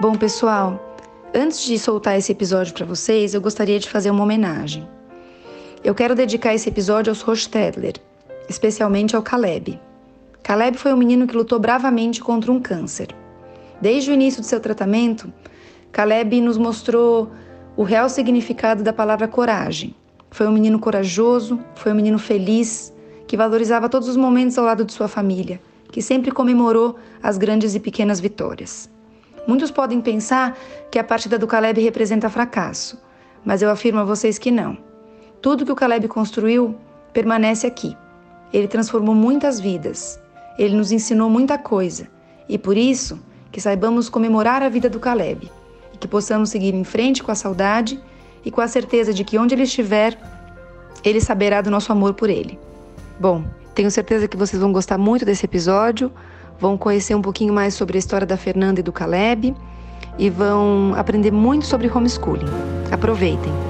Bom, pessoal, antes de soltar esse episódio para vocês, eu gostaria de fazer uma homenagem. Eu quero dedicar esse episódio aos Rostedler, especialmente ao Caleb. Caleb foi um menino que lutou bravamente contra um câncer. Desde o início do seu tratamento, Caleb nos mostrou o real significado da palavra coragem. Foi um menino corajoso, foi um menino feliz, que valorizava todos os momentos ao lado de sua família, que sempre comemorou as grandes e pequenas vitórias. Muitos podem pensar que a partida do Caleb representa fracasso, mas eu afirmo a vocês que não. Tudo que o Caleb construiu permanece aqui. Ele transformou muitas vidas. Ele nos ensinou muita coisa. E por isso, que saibamos comemorar a vida do Caleb e que possamos seguir em frente com a saudade e com a certeza de que onde ele estiver, ele saberá do nosso amor por ele. Bom, tenho certeza que vocês vão gostar muito desse episódio vão conhecer um pouquinho mais sobre a história da Fernanda e do Caleb e vão aprender muito sobre homeschooling. Aproveitem!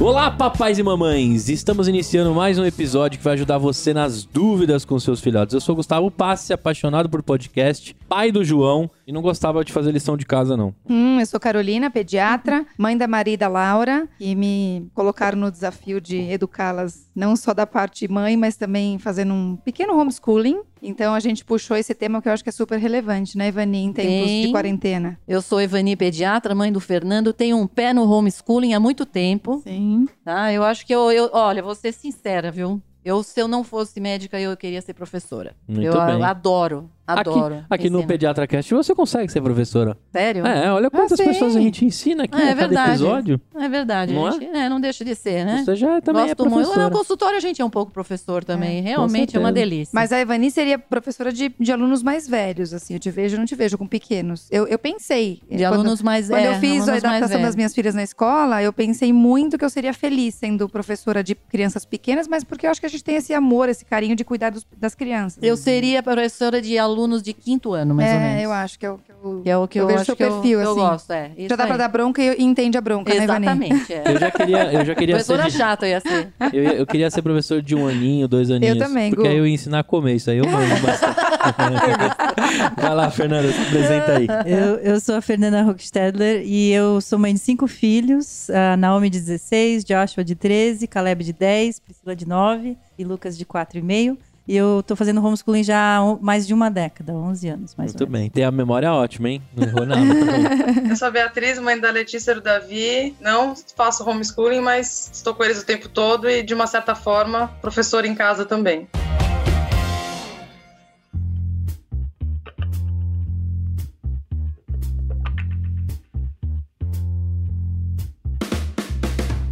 Olá, papais e mamães! Estamos iniciando mais um episódio que vai ajudar você nas dúvidas com seus filhotes. Eu sou Gustavo Passe, apaixonado por podcast, pai do João e não gostava de fazer lição de casa, não. Hum, eu sou Carolina, pediatra, mãe da Maria e da Laura, e me colocaram no desafio de educá-las não só da parte mãe, mas também fazendo um pequeno homeschooling. Então a gente puxou esse tema que eu acho que é super relevante, né, Ivani, em tempos Sim. de quarentena. Eu sou Ivani, pediatra, mãe do Fernando, tenho um pé no homeschooling há muito tempo. Sim. Tá? Eu acho que eu, eu olha, vou ser sincera, viu? Eu, se eu não fosse médica, eu queria ser professora. Muito eu, bem. eu adoro Adoro. Aqui, aqui no Pediatra Cast você consegue ser professora. Sério? É, olha quantas ah, pessoas a gente ensina aqui é, a cada episódio. É verdade. Não, gente, é? É, não deixa de ser, né? Você já também Gosto é professora. Muito. No consultório a gente é um pouco professor também. É, Realmente é uma delícia. Mas a Ivani seria professora de, de alunos mais velhos, assim. Eu te vejo, não te vejo com pequenos. Eu, eu pensei. De quando, alunos mais Quando eu fiz a adaptação das minhas filhas na escola, eu pensei muito que eu seria feliz sendo professora de crianças pequenas, mas porque eu acho que a gente tem esse amor, esse carinho de cuidar dos, das crianças. Eu seria professora de alunos de quinto ano mais é, ou menos. eu acho que é o que eu, que é o que eu, eu vejo seu perfil, eu, assim. Eu gosto, é. Já dá aí. pra dar bronca e entende a bronca, Exatamente, né, Exatamente, é. Eu já queria, eu já queria Professora ser... Chata ia ser. Eu, eu, queria ser professor de um aninho, dois aninhos. Eu também, Porque Gu. aí eu ia ensinar a comer, isso aí eu mando bastante. Vai lá, Fernanda, se apresenta aí. Eu, eu sou a Fernanda Rockstedler e eu sou mãe de cinco filhos. A Naomi de 16, Joshua de 13, Caleb de 10, Priscila de 9 e Lucas de 4,5. E eu tô fazendo homeschooling já há mais de uma década, 11 anos mais Muito bem. Tem a memória ótima, hein? Não errou nada. Tá eu sou a Beatriz, mãe da Letícia e do Davi. Não faço homeschooling, mas estou com eles o tempo todo e, de uma certa forma, professora em casa também.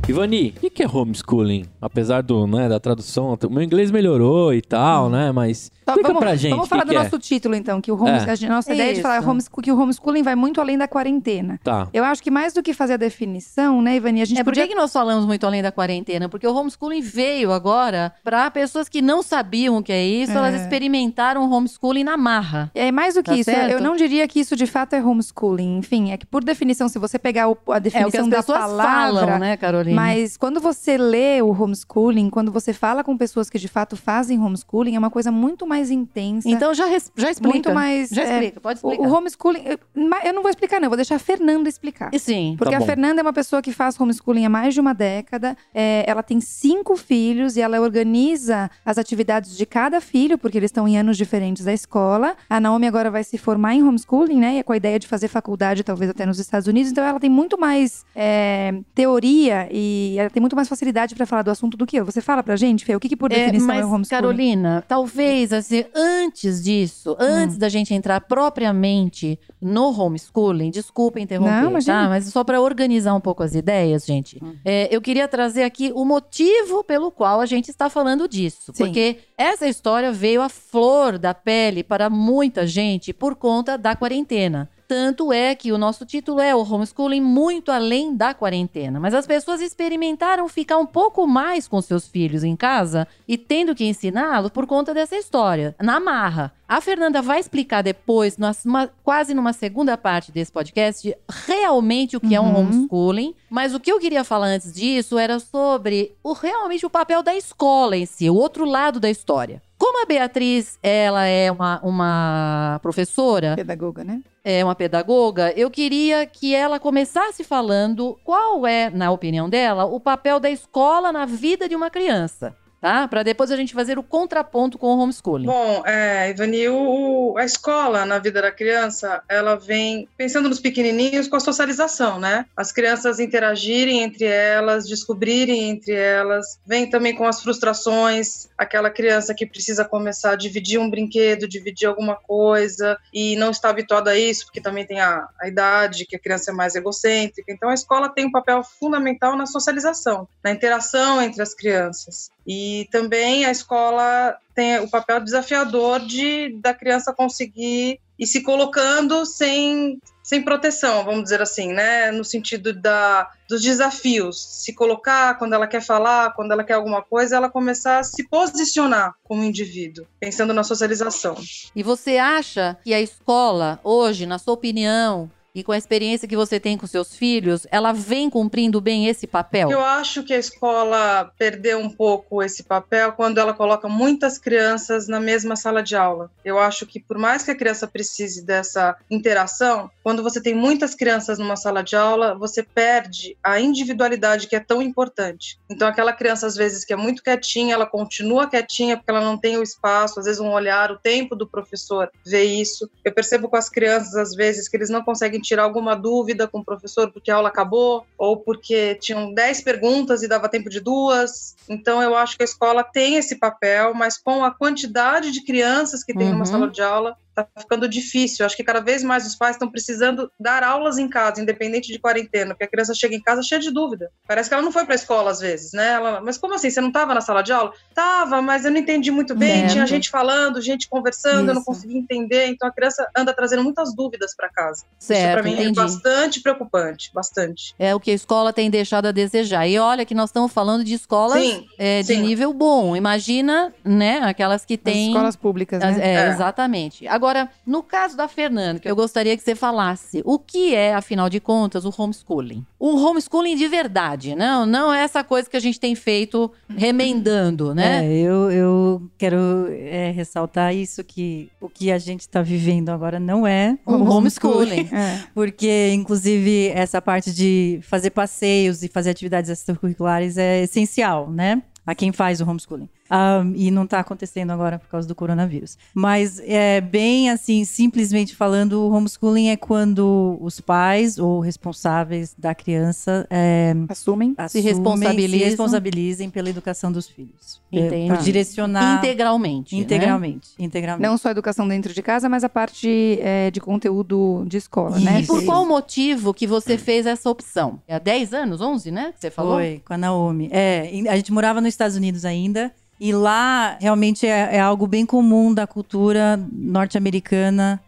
Ivani, o que é homeschooling? Apesar do, né, da tradução, o meu inglês melhorou e tal, hum. né? Mas tá, explica vamos, pra gente. Vamos falar que do que nosso é? título, então, que o homeschooling. É. A nossa é ideia isso. de falar que o homeschooling vai muito além da quarentena. Tá. Eu acho que mais do que fazer a definição, né, Ivani, a gente É, podia... por que nós falamos muito além da quarentena? Porque o homeschooling veio agora para pessoas que não sabiam o que é isso, é. elas experimentaram o homeschooling na marra. É mais do que tá isso. Certo? Eu não diria que isso de fato é homeschooling. Enfim, é que por definição, se você pegar a definição é o que as da palavra, falam, né, Carolina? Mas quando você lê o homeschooling, quando você fala com pessoas que de fato fazem homeschooling, é uma coisa muito mais intensa. Então já, já explica. Muito mais. Já é, explica, pode explicar. O, o homeschooling. Eu, eu não vou explicar, não, eu vou deixar a Fernanda explicar. Sim. Porque tá a Fernanda é uma pessoa que faz homeschooling há mais de uma década. É, ela tem cinco filhos e ela organiza as atividades de cada filho, porque eles estão em anos diferentes da escola. A Naomi agora vai se formar em homeschooling, né? E é com a ideia de fazer faculdade, talvez até nos Estados Unidos. Então ela tem muito mais é, teoria e e ela tem muito mais facilidade para falar do assunto do que eu. Você fala pra gente, Fê, o que, que por definição é, o homeschooling? Carolina, talvez assim, antes disso, antes Hum. da gente entrar propriamente no homeschooling, desculpa interromper, Não, imagina. tá? Mas só para organizar um pouco as ideias, gente, é, eu queria trazer aqui o motivo pelo qual a gente está falando disso. Sim. Porque essa história veio à flor da pele para muita gente por conta da quarentena. Tanto é que o nosso título é o homeschooling muito além da quarentena. Mas as pessoas experimentaram ficar um pouco mais com seus filhos em casa e tendo que ensiná-los por conta dessa história, na marra. A Fernanda vai explicar depois, nas- uma- quase numa segunda parte desse podcast, realmente o que é um Uhum. homeschooling. Mas o que eu queria falar antes disso era sobre o realmente o papel da escola em si, o outro lado da história. Como a Beatriz, ela é uma, uma professora, Pedagoga, né? é uma pedagoga, eu queria que ela começasse falando qual é, na opinião dela, o papel da escola na vida de uma criança, tá? Para depois a gente fazer o contraponto com o homeschooling. Bom, é, Ivani, o- a escola na vida da criança, ela vem pensando nos pequenininhos com a socialização, né? As crianças interagirem entre elas, descobrirem entre elas, vem também com as frustrações, aquela criança que precisa começar a dividir um brinquedo, dividir alguma coisa e não está habituada a isso, porque também tem a, a idade, que a criança é mais egocêntrica. Então, a escola tem um papel fundamental na socialização, na interação entre as crianças. E também a escola tem o papel desafiador de da criança conseguir ir se colocando sem, sem proteção, vamos dizer assim, né? No sentido da, dos desafios. Se colocar quando ela quer falar, quando ela quer alguma coisa, ela começar a se posicionar como indivíduo, pensando na socialização. E você acha que a escola, hoje, na sua opinião, e com a experiência que você tem com seus filhos, ela vem cumprindo bem esse papel? Eu acho que a escola perdeu um pouco esse papel quando ela coloca muitas crianças na mesma sala de aula. Eu acho que por mais que a criança precise dessa interação, quando você tem muitas crianças numa sala de aula, você perde a individualidade que é tão importante. Então aquela criança às vezes que é muito quietinha, ela continua quietinha porque ela não tem o espaço, às vezes um olhar, o tempo do professor vê isso. Eu percebo com as crianças às vezes que eles não conseguem tirar alguma dúvida com o professor porque a aula acabou ou porque tinham 10 perguntas e dava tempo de duas. Então eu acho que a escola tem esse papel, mas com a quantidade de crianças que tem Uhum. numa sala de aula, tá ficando difícil. Acho que cada vez mais os pais estão precisando dar aulas em casa, independente de quarentena, porque a criança chega em casa cheia de dúvida. Parece que ela não foi para a escola às vezes, né? Ela, mas como assim? Você não estava na sala de aula? Tava, mas eu não entendi muito bem. Tinha gente falando, gente conversando, eu não Isso. consegui entender. Então a criança anda trazendo muitas dúvidas para casa. Isso Certo, para mim é entendi. bastante preocupante, bastante. É o que a escola tem deixado a desejar. E olha que nós estamos falando de escolas Sim, é, de sim. nível bom. Imagina, né, aquelas que As têm. escolas públicas, As- né? é, É. exatamente. Agora, no caso da Fernanda, que eu gostaria que você falasse, o que é, afinal de contas, o homeschooling? O homeschooling de verdade, não, não é essa coisa que a gente tem feito remendando, né? É, eu, eu quero é, ressaltar isso, que o que a gente está vivendo agora não é O homeschooling. É. Porque, inclusive, essa parte de fazer passeios e fazer atividades extracurriculares é essencial, né? A quem faz o homeschooling. Um, e não está acontecendo agora por causa do coronavírus. Mas, é, bem assim, simplesmente falando, o homeschooling é quando os pais ou responsáveis da criança é, Assumem. assumem, responsabilizam. se responsabilizem pela educação dos filhos. É, Entendi. por direcionar Integralmente. né? integralmente. integralmente. Não só a educação dentro de casa, mas a parte é, de conteúdo de escola, né? E por Isso. qual motivo que você fez essa opção? É há 10 anos, 11, né? Que você falou? Foi, com a Naomi. É, a gente morava nos Estados Unidos ainda. E lá realmente é, é algo bem comum da cultura norte-americana.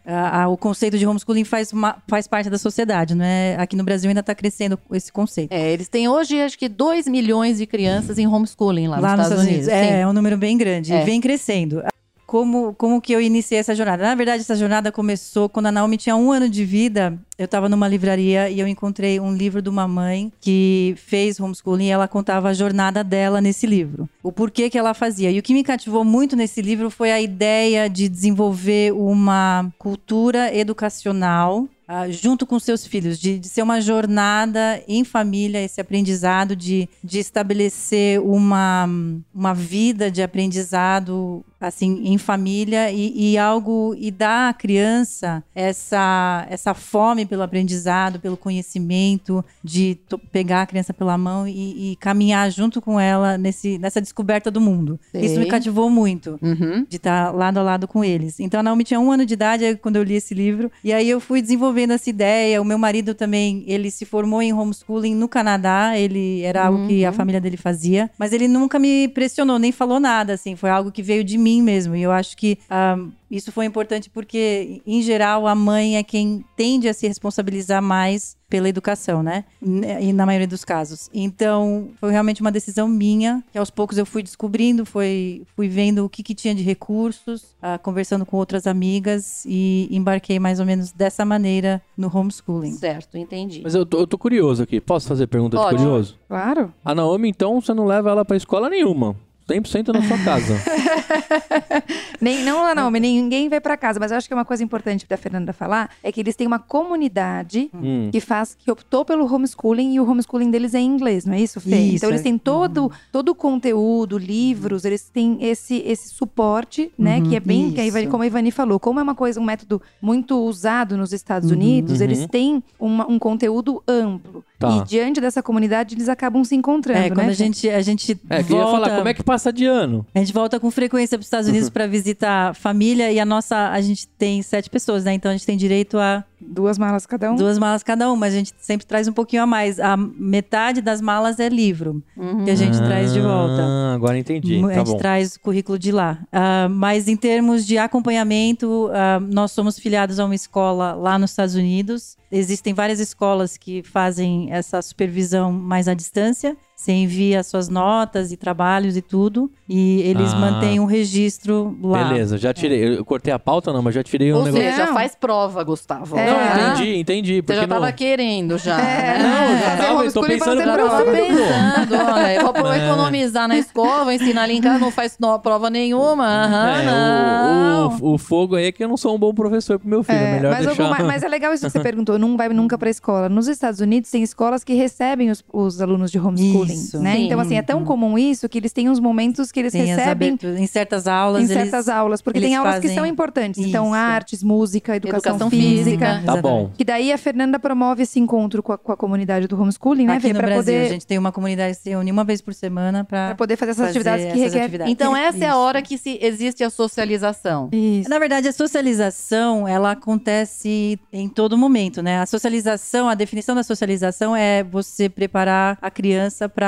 O conceito de homeschooling faz, uma- faz parte da sociedade, não é? Aqui no Brasil ainda está crescendo esse conceito. É, eles têm hoje acho que 2 milhões de crianças em homeschooling lá, nos Estados, Unidos. É, Sim. é um número bem grande. É. E vem crescendo. Como, como que eu iniciei essa jornada? Na verdade, essa jornada começou quando a Naomi tinha um ano de vida. Eu estava numa livraria e eu encontrei um livro de uma mãe que fez homeschooling e ela contava a jornada dela nesse livro. O porquê que ela fazia. E o que me cativou muito nesse livro foi a ideia de desenvolver uma cultura educacional ah, junto com seus filhos, de, de ser uma jornada em família, esse aprendizado, de, de estabelecer uma, uma vida de aprendizado assim, em família e, e algo e dar à criança essa essa fome pelo aprendizado, pelo conhecimento, de pegar a criança pela mão e, e caminhar junto com ela nesse, nessa descoberta do mundo. Sei. Isso me cativou muito Uhum. de estar lado a lado com eles. Então a Naomi tinha um ano de idade quando eu li esse livro. E aí eu fui desenvolvendo essa ideia. O meu marido também, ele se formou em homeschooling no Canadá. Ele era algo que a família dele fazia. Mas ele nunca me pressionou, nem falou nada, assim. Foi algo que veio de mim mesmo. E eu acho que ah, isso foi importante porque, em geral, a mãe é quem tende a se responsabilizar mais pela educação, né? E na maioria dos casos. Então, foi realmente uma decisão minha, que aos poucos eu fui descobrindo, foi, fui vendo o que, que tinha de recursos, ah, conversando com outras amigas e embarquei mais ou menos dessa maneira no homeschooling. Certo, entendi. Mas eu tô, eu tô curioso aqui. Posso fazer pergunta de Pode. curioso? Claro. A Naomi, então, você não leva ela pra escola nenhuma. 100% na sua casa. Nem, não, não, não, ninguém vai pra casa, mas eu acho que uma coisa importante da Fernanda falar é que eles têm uma comunidade Hum. que faz, que optou pelo homeschooling e o homeschooling deles é em inglês, não é isso, Fê? Isso, então eles é. têm todo, todo o conteúdo, livros, eles têm esse, esse suporte, né? Uhum, que é bem, que a Ivani- como a Ivani falou, como é uma coisa, um método muito usado nos Estados Uhum. Unidos, Uhum. eles têm uma- um conteúdo amplo. Tá. E diante dessa comunidade, eles acabam se encontrando, É, quando né? a gente, a gente É, queria volta... falar, como é que passa de ano? A gente volta com frequência para os Estados Unidos para visitar família e a nossa, a gente tem sete pessoas, né? Então a gente tem direito a Duas malas cada um. duas malas cada um, mas a gente sempre traz um pouquinho a mais. A metade das malas é livro Uhum. que a gente traz de volta. Ah, agora entendi. a Tá gente bom. traz o currículo de lá. Ah, mas em termos de acompanhamento, ah, nós somos filiados a uma escola lá nos Estados Unidos. Existem várias escolas que fazem essa supervisão mais à distância. Você envia suas notas e trabalhos e tudo. E eles Ah. mantêm um registro lá. Beleza, já tirei. Eu cortei a pauta, não, mas já tirei um Ou negócio. seja, Não. faz prova, Gustavo. É. Não, entendi, entendi. Você Porque já tava não... querendo já. É, né? Não, já tava, eu tô pensando pra Já prova. pensando, olha, eu vou É. economizar na escola, vou ensinar ali em casa, não faz prova nenhuma. Aham, É, não. o, o, o fogo aí é que eu não sou um bom professor pro meu filho. É, É, melhor mas, deixar. alguma- mas é legal isso que você perguntou, não vai nunca pra escola. Nos Estados Unidos tem escolas que recebem os, os alunos de homeschooling, Isso. né? Sim. Então assim, é tão comum isso que eles têm uns momentos que eles Tem recebem. Em certas aulas. em eles- certas aulas, porque eles tem aulas que são importantes. Então, isso. artes, música, educação, Educação física. física. Tá bom. Que daí a Fernanda promove esse encontro com a, com a comunidade do homeschooling, né? Aqui Vê, no pra Brasil, poder, a gente tem uma comunidade que se reúne uma vez por semana pra para poder fazer essas fazer atividades que essas requer. atividades. Então essa é a Isso. hora que se existe a socialização. Isso. Na verdade, a socialização, ela acontece em todo momento, né? A socialização, a definição da socialização é você preparar a criança para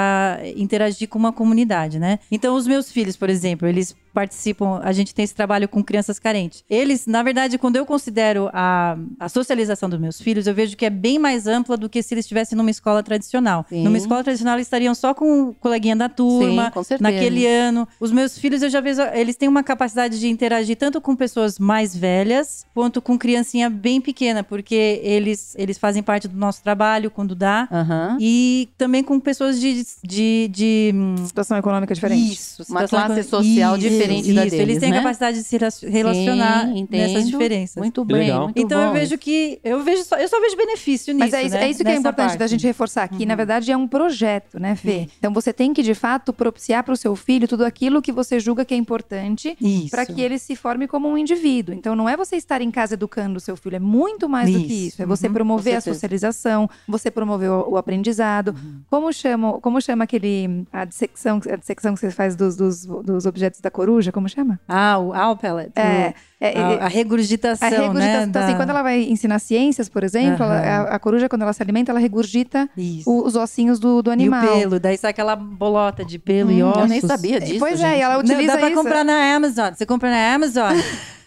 interagir com uma comunidade, né? Então, os meus filhos, por exemplo, eles participam, a gente tem esse trabalho com crianças carentes. Eles, na verdade, quando eu considero a, a socialização dos meus filhos, eu vejo que é bem mais ampla do que se eles estivessem numa escola tradicional. Sim. Numa escola tradicional, eles estariam só com o coleguinha da turma, Sim, naquele ano. Os meus filhos, eu já vejo, eles têm uma capacidade de interagir tanto com pessoas mais velhas, quanto com criancinha bem pequena, porque eles, eles fazem parte do nosso trabalho quando dá. Aham. E também com pessoas de. De, de hum, Situação econômica diferente. isso, Uma classe social Isso, diferente da isso. deles, Eles têm né? a capacidade de se relacion- relacionar Sim, entendo. nessas diferenças. Muito bem, legal. muito então eu bom. vejo que. Eu vejo só, eu só vejo benefício nisso. Mas é isso, né? é isso que é importante parte. da gente reforçar aqui. Na verdade, é um projeto, né, Fê? Então você tem que, de fato, propiciar para o seu filho tudo aquilo que você julga que é importante Isso. para que ele se forme como um indivíduo. Então não é você estar em casa educando o seu filho, é muito mais do que Isso. isso. É você Uhum, promover a socialização, você promover o, o aprendizado. Como chama, como chama aquele a dissecção, a dissecção que você faz dos, dos, dos objetos da coruja? Como chama? Ah, o Owl Pellet. É, o- é, a, é- a regurgitação, a regurgitação. né? Então, assim, da- quando ela vai ensinar ciências, por exemplo, ela- Aham. a, a coruja, quando ela se alimenta, ela regurgita o- os ossinhos do, do animal. E o pelo, daí sai aquela bolota de pelo e Hum, ossos. Eu nem sabia disso, Pois é, gente. e ela Não, utiliza dá pra isso. comprar na Amazon. Você compra na Amazon.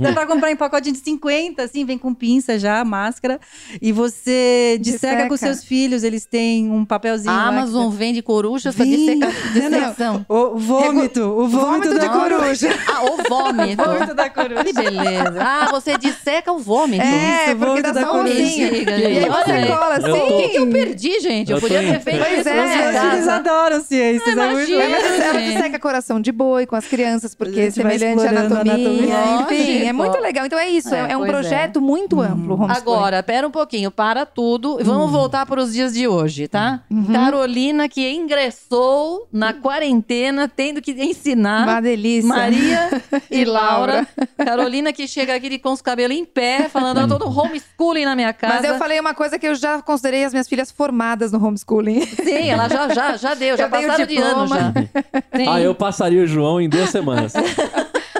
dá pra comprar em pacote de 50, assim, vem com pinça já, máscara. E você disseca, Disseca. com seus filhos, eles têm um papelzinho. A que- Amazon vende corujas pra Vem. disseca- dissecção. O vômito, o vômito, Vômito da de coruja. Ah, o vômito. Vômito da coruja. Que beleza. Ah, você disseca o vômito. É, Isso, porque vômito dá da só coruja. Diga, E aí você cola assim. tô- O que, que eu perdi, gente? Eu, Eu podia ter feito Pois isso é, meus filhos casa. adoram ciências. É muito Imagina. Ela, disseca coração de boi com as crianças, porque é semelhante à anatomia, enfim, é muito legal. Então é isso, é, É, um é. projeto muito amplo, o homeschooling. Agora, pera um pouquinho, para tudo e vamos voltar para os dias de hoje, tá? Uhum. Carolina que ingressou na quarentena tendo que ensinar Uma delícia. Maria e, E Laura. Carolina que chega aqui com os cabelos em pé, falando, eu tô no homeschooling na minha casa. Mas eu falei uma coisa que eu já considerei as minhas filhas formadas no homeschooling. Sim, ela já, já, já deu, já tenho passaram de ano já. Sim. Ah, eu passaria o João em duas semanas.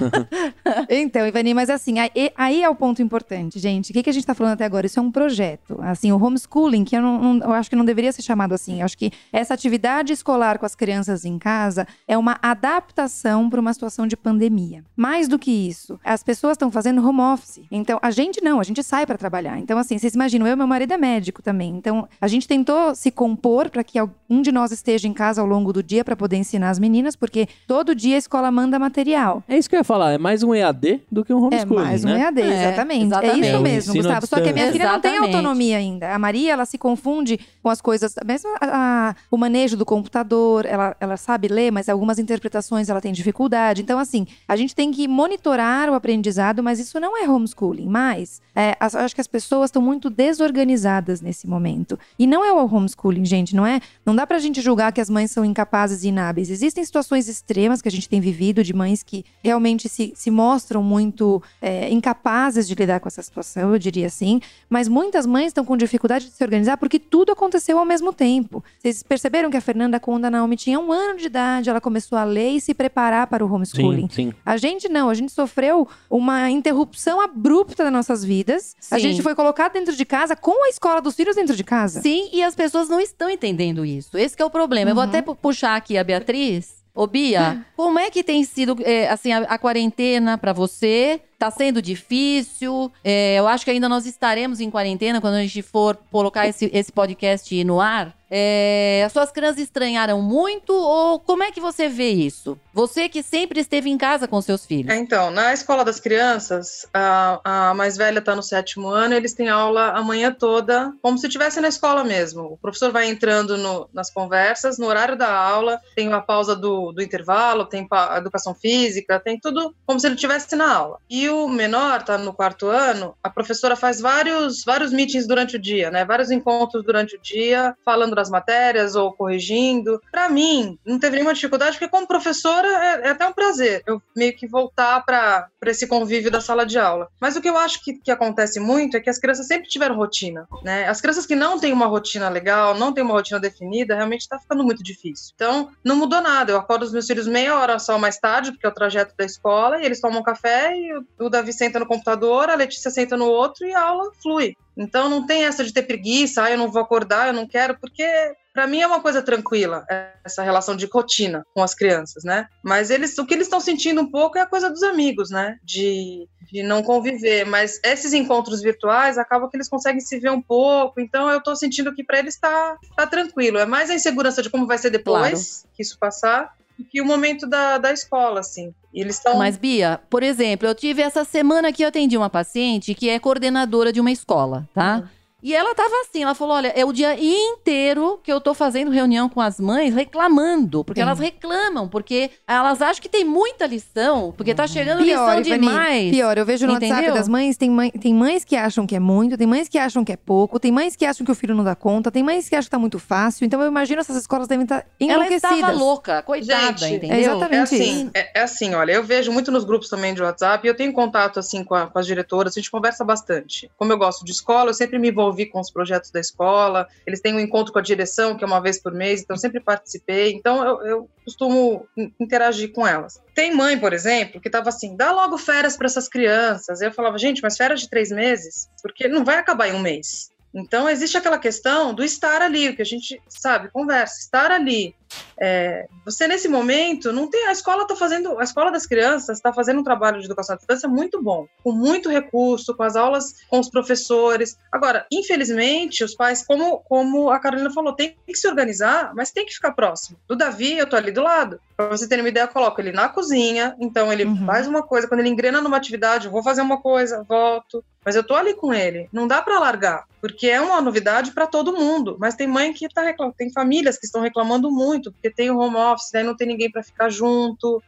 Então, Ivani, mas assim, aí, é o ponto importante, gente. O que, a gente tá falando até agora? Isso é um projeto. Assim, o homeschooling, que eu, não- eu acho que não deveria ser chamado assim. Eu acho que essa atividade escolar com as crianças em casa é uma adaptação para uma situação de pandemia. Mais do que isso, as pessoas estão fazendo home office. Então, a gente não, a gente sai para trabalhar. Então, assim, vocês imaginam, eu e meu marido é médico também. Então, a gente tentou se compor para que um de nós esteja em casa ao longo do dia para poder ensinar as meninas, porque todo dia a escola manda material. É isso que eu ia falar, é mais um EAD do que um É homeschooling, mais um né? EAD, É, exatamente. É, exatamente. isso É mesmo, Gustavo. Só que a minha filha não tem Exatamente. autonomia ainda. A Maria, ela se confunde com as coisas, mesmo a- a- o manejo do computador, ela, ela sabe ler, mas algumas interpretações ela tem dificuldade. Então, assim, a gente tem que monitorar o aprendizado, mas isso não é homeschooling. Mas é, acho que as pessoas estão muito desorganizadas nesse momento. E não é o homeschooling, gente, não é? Não dá pra gente julgar que as mães são incapazes e inábeis. Existem situações extremas que a gente tem vivido de mães que realmente se, se mostram muito é, incapazes de lidar com essa situação, eu diria assim. Mas muitas mães estão com dificuldade de se organizar porque tudo aconteceu ao mesmo tempo. Vocês perceberam que a Fernanda, quando a Naomi tinha um ano de idade, ela começou a ler e se preparar para o homeschooling. Sim, sim. A gente não, a gente sofreu uma interrupção abrupta das nossas vidas. A Sim. gente foi colocado dentro de casa com a escola dos filhos dentro de casa. Sim, e as pessoas não estão entendendo isso. Esse que é o problema. Eu vou Uhum. até pu- puxar aqui a Beatriz. Ô, Bia, como é que tem sido é, assim, a, a quarentena pra você? Tá sendo difícil? É, eu acho que ainda nós estaremos em quarentena quando a gente for colocar esse, esse podcast no ar. É, as suas crianças estranharam muito ou como é que você vê isso? Você que sempre esteve em casa com seus filhos. É, então, na escola das crianças, a, a mais velha está no sétimo ano, eles têm aula a manhã toda, como se estivesse na escola mesmo. O professor vai entrando no- nas conversas, no horário da aula, tem a pausa do, do intervalo, tem pa- educação física, tem tudo como se ele estivesse na aula. E o menor está no quarto ano, a professora faz vários, vários meetings durante o dia, né? Vários encontros durante o dia, falando das matérias ou corrigindo. Para mim, não teve nenhuma dificuldade, porque como professora é, é até um prazer eu meio que voltar para esse convívio da sala de aula. Mas o que eu acho que, que acontece muito é que as crianças sempre tiveram rotina, né? As crianças que não têm uma rotina legal, não têm uma rotina definida, realmente está ficando muito difícil. Então, não mudou nada. Eu acordo os meus filhos meia hora só mais tarde, porque é o trajeto da escola, e eles tomam café e o, o Davi senta no computador, a Letícia senta no outro e a aula flui. Então não tem essa de ter preguiça, ah, eu não vou acordar, eu não quero, porque para mim é uma coisa tranquila essa relação de rotina com as crianças, né? Mas eles, o que eles estão sentindo um pouco é a coisa dos amigos, né? De, de não conviver. Mas esses encontros virtuais acabam que eles conseguem se ver um pouco. Então eu tô sentindo que para eles está tá tranquilo. É mais a insegurança de como vai ser depois que isso passar do que o momento da, da escola, assim. Eles estão Mas, Bia, por exemplo, eu tive essa semana que eu atendi uma paciente que é coordenadora de uma escola, tá? E ela tava assim, ela falou: olha, é o dia inteiro que eu tô fazendo reunião com as mães reclamando. Porque Sim. elas reclamam, porque elas acham que tem muita lição, porque tá chegando Pior, lição Ivani, demais. pior. Eu vejo no WhatsApp Entendeu? das mães, tem, mãe, tem mães que acham que é muito, tem mães que acham que é pouco, tem mães que acham que o filho não dá conta, tem mães que acham que tá muito fácil. Então eu imagino essas escolas devem estar Ela enlouquecidas. estava louca, coitada, Gente, entendeu? é exatamente É assim, isso. é, é assim, olha, eu vejo muito nos grupos também de WhatsApp, e eu tenho contato assim com, a- com as diretoras, a gente conversa bastante. Como eu gosto de escola, eu sempre me envolvi com os projetos da escola, eles têm um encontro com a direção, que é uma vez por mês, então sempre participei, então eu, eu costumo in- interagir com elas. Tem mãe, por exemplo, que tava assim, dá logo férias para essas crianças. Eu falava, gente, mas férias de três meses? Porque não vai acabar em um mês. Então, existe aquela questão do estar ali, o que a gente sabe, conversa, estar ali. É, você, nesse momento, não tem. A escola está fazendo. A escola das crianças está fazendo um trabalho de educação à distância muito bom, com muito recurso, com as aulas com os professores. Agora, infelizmente, os pais, como, como a Carolina falou, tem que se organizar, mas tem que ficar próximo. Do Davi, eu tô ali do lado. Para você ter uma ideia, eu coloco ele na cozinha, então ele Uhum. faz uma coisa, quando ele engrena numa atividade, eu vou fazer uma coisa, volto. Mas eu tô ali com ele. Não dá para largar, porque é uma novidade para todo mundo. Mas tem mãe que tá reclamando, tem famílias que estão reclamando muito, porque tem o home office, daí não tem ninguém para ficar junto.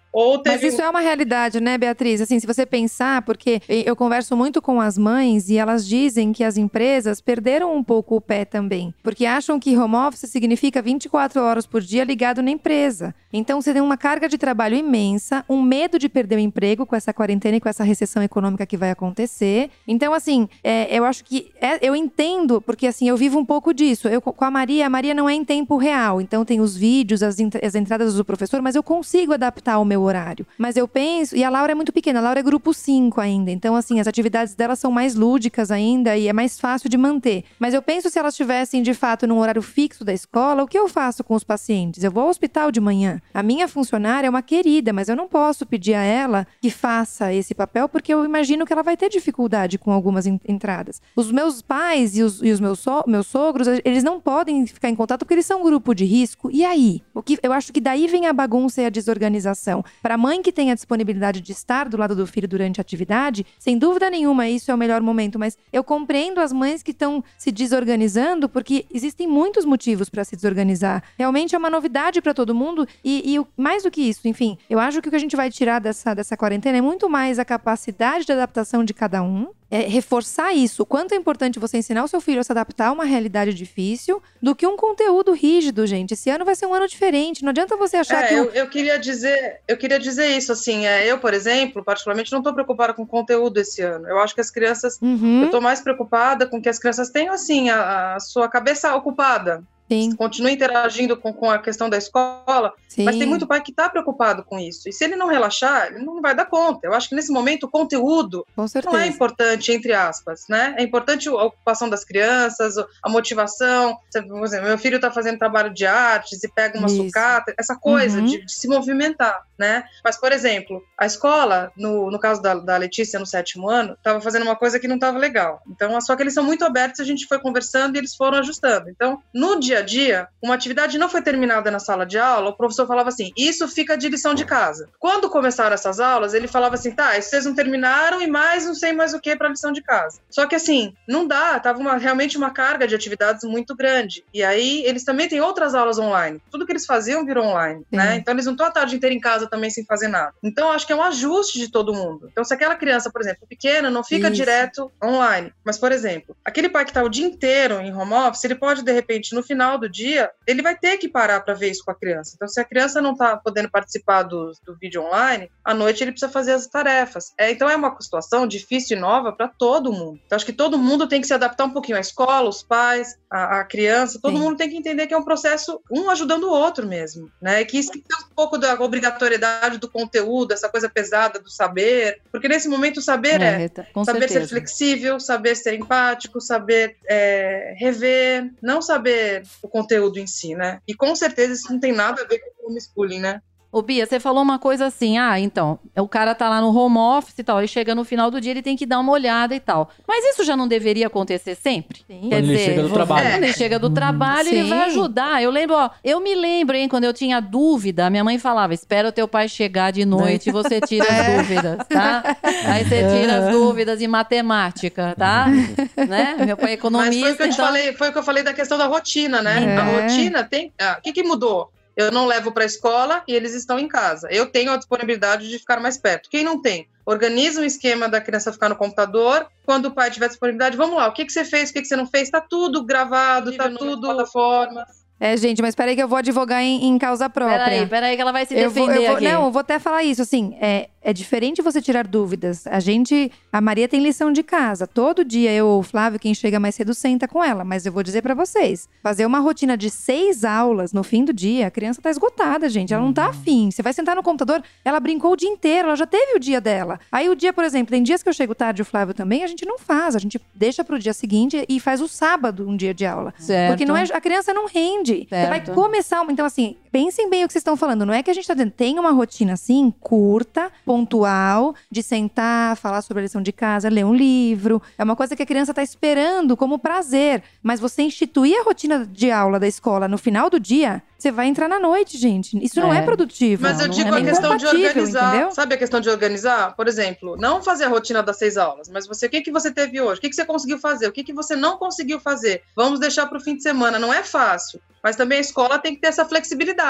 Mas isso é uma realidade, né, Beatriz? Assim, se você pensar, porque eu converso muito com as mães e elas dizem que as empresas perderam um pouco o pé também, porque acham que home office significa 24 horas por dia ligado na empresa. Então você tem uma carga de trabalho imensa, um medo de perder o emprego com essa quarentena e com essa recessão econômica que vai acontecer. Então, assim, é, eu acho que é, eu entendo, porque assim, eu vivo um pouco disso. Eu com a Maria, a Maria não é em tempo real, então tem os vídeos, as, as entradas do professor, mas eu consigo adaptar o meu horário. Mas eu penso, e a Laura é muito pequena, a Laura é grupo 5 ainda. Então, assim, as atividades dela são mais lúdicas ainda e é mais fácil de manter. Mas eu penso se elas estivessem de fato num horário fixo da escola, o que eu faço com os pacientes? Eu vou ao hospital de manhã. A minha funcionária é uma querida, mas eu não posso pedir a ela que faça esse papel porque eu imagino que ela vai ter dificuldade com algumas entradas. Os meus pais e os, e os meus, so meus sogros, eles não podem ficar em contato porque eles são um grupo de risco. E aí? O que eu acho que daí vem a bagunça e a desorganização. Para a mãe que tem a disponibilidade de estar do lado do filho durante a atividade, sem dúvida nenhuma, isso é o melhor momento. Mas eu compreendo as mães que estão se desorganizando porque existem muitos motivos para se desorganizar. Realmente é uma novidade para todo mundo e, e, mais do que isso, enfim, eu acho que o que a gente vai tirar dessa, dessa quarentena é muito mais a capacidade de adaptação de cada um é, reforçar isso. O quanto é importante você ensinar o seu filho a se adaptar a uma realidade difícil do que um conteúdo rígido, gente. Esse ano vai ser um ano diferente. Não adianta você achar é, que. Eu, eu, queria dizer, eu queria dizer isso, assim. É, eu, por exemplo, particularmente, não estou preocupada com conteúdo esse ano. Eu acho que as crianças. Uhum. Eu estou mais preocupada com que as crianças tenham, assim, a, a sua cabeça ocupada. Sim. continua interagindo com, com a questão da escola, Sim. mas tem muito pai que está preocupado com isso. E se ele não relaxar, ele não vai dar conta. Eu acho que nesse momento o conteúdo não é importante, entre aspas, né? É importante a ocupação das crianças, a motivação. Por exemplo, meu filho está fazendo trabalho de artes e pega uma isso. sucata, essa coisa uhum. de, de, se movimentar, né? Mas, por exemplo, a escola, no, no caso da, da Letícia, no sétimo ano, estava fazendo uma coisa que não estava legal. Então, só que eles são muito abertos, a gente foi conversando e eles foram ajustando. Então, no dia dia a dia, uma atividade não foi terminada na sala de aula, o professor falava assim: isso fica de lição de casa. Quando começaram essas aulas, ele falava assim: tá, vocês não terminaram e mais não sei mais o que para lição de casa. Só que assim, não dá, tava uma, realmente uma carga de atividades muito grande. E aí eles também têm outras aulas online. Tudo que eles faziam virou online, Sim. né? Então eles não estão a tarde inteira em casa também sem fazer nada. Então acho que é um ajuste de todo mundo. Então se aquela criança, por exemplo, pequena, não fica Isso. direto online. Mas, por exemplo, aquele pai que está o dia inteiro em home office, ele pode, de repente, no final final do dia, ele vai ter que parar para ver isso com a criança. Então, se a criança não está podendo participar do, do vídeo online, à noite ele precisa fazer as tarefas. É, então, é uma situação difícil e nova para todo mundo. Então, acho que todo mundo tem que se adaptar um pouquinho. A escola, os pais, a, a criança, todo Sim. mundo tem que entender que é um processo, um ajudando o outro mesmo. Né? Que isso tem um pouco da obrigatoriedade do conteúdo, essa coisa pesada do saber. Porque nesse momento o saber é, é saber certeza. ser flexível, saber ser empático, saber é, rever, não saber o conteúdo em si, né? E com certeza isso não tem nada a ver com o homeschooling, né? Ô Bia, você falou uma coisa assim, ah, então, o cara tá lá no home office e tal, ele chega no final do dia, ele tem que dar uma olhada e tal. Mas isso já não deveria acontecer sempre? Sim. Quer quando dizer, ele chega do trabalho. Quando ele chega do trabalho, ele vai ajudar. Eu lembro, ó, eu me lembro, hein, quando eu tinha dúvida, minha mãe falava, espera o teu pai chegar de noite e você tira as é. dúvidas, tá? Aí você tira as dúvidas em matemática, tá? né? Meu pai é economista, Mas foi o que eu então... falei, foi o que eu falei da questão da rotina, né? É. A rotina tem... Ah, o que que mudou? Eu não levo para a escola e eles estão em casa. Eu tenho a disponibilidade de ficar mais perto. Quem não tem? Organiza um esquema da criança ficar no computador. Quando o pai tiver disponibilidade, vamos lá, o que, que você fez, o que, que você não fez? Está tudo gravado, está tudo plataforma. É, gente, mas peraí que eu vou advogar em, em causa própria. Peraí, peraí que ela vai se defender eu vou, eu vou, Não, eu vou até falar isso, assim, é, é diferente você tirar dúvidas. A gente, a Maria tem lição de casa. Todo dia eu ou o Flávio, quem chega mais cedo, senta com ela. Mas eu vou dizer para vocês, fazer uma rotina de seis aulas no fim do dia, a criança tá esgotada, gente. Ela não tá afim. Você vai sentar no computador, ela brincou o dia inteiro, ela já teve o dia dela. Aí o dia, por exemplo, tem dias que eu chego tarde, o Flávio também, a gente não faz. A gente deixa pro dia seguinte e faz o sábado um dia de aula. Certo. Porque não é, a criança não rende. Certo. Você vai começar. Então, assim, pensem bem o que vocês estão falando. Não é que a gente tá dizendo, tem uma rotina assim, curta, pontual, de sentar, falar sobre a lição de casa, ler um livro. É uma coisa que a criança está esperando como prazer. Mas você instituir a rotina de aula da escola no final do dia, você vai entrar na noite, gente. Isso é. não é produtivo. Mas eu digo é a questão de organizar. Entendeu? Sabe a questão de organizar? Por exemplo, não fazer a rotina das seis aulas, mas você, o que, que você teve hoje? O que, que você conseguiu fazer? O que, que você não conseguiu fazer? Vamos deixar para o fim de semana. Não é fácil. Mas também a escola tem que ter essa flexibilidade.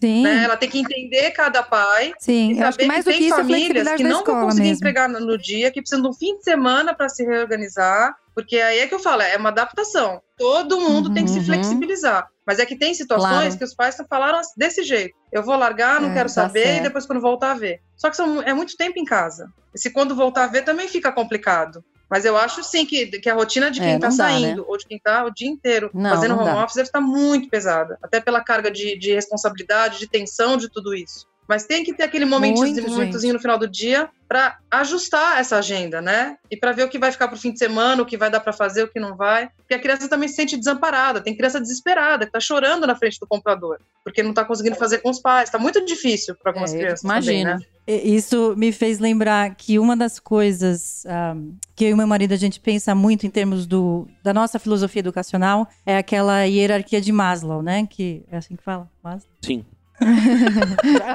Sim, Né? Ela tem que entender cada pai. sim. E que saber mais do tem que é famílias flexibilidade que não vão conseguir mesmo. entregar no, dia, que precisam de um fim de semana para se reorganizar, porque aí é que eu falo, é uma adaptação. Todo mundo tem que se Uhum. flexibilizar. Mas é que tem situações Claro. que os pais falaram desse jeito. Eu vou largar, não É, quero tá saber, certo. e depois quando voltar a ver. Só que são, é muito tempo em casa. E se quando voltar a ver também fica complicado. Mas eu acho sim que, que a rotina de quem É, está não dá, saindo, ou de quem está o dia inteiro Não, fazendo não home dá. office, deve estar muito pesada. Até pela carga de, de responsabilidade, de tensão, de tudo isso. Mas tem que ter aquele momentozinho, Muito, momentozinho no final do dia para ajustar essa agenda, né? E para ver o que vai ficar pro fim de semana, o que vai dar para fazer, o que não vai. Porque a criança também se sente desamparada. Tem criança desesperada que tá chorando na frente do computador, porque não tá conseguindo fazer com os pais. Tá muito difícil para algumas É, crianças imagino. também, né? Isso me fez lembrar que uma das coisas ah, que eu e meu marido a gente pensa muito em termos do, da nossa filosofia educacional é aquela hierarquia de Maslow, né? Que é assim que fala? Maslow? Sim.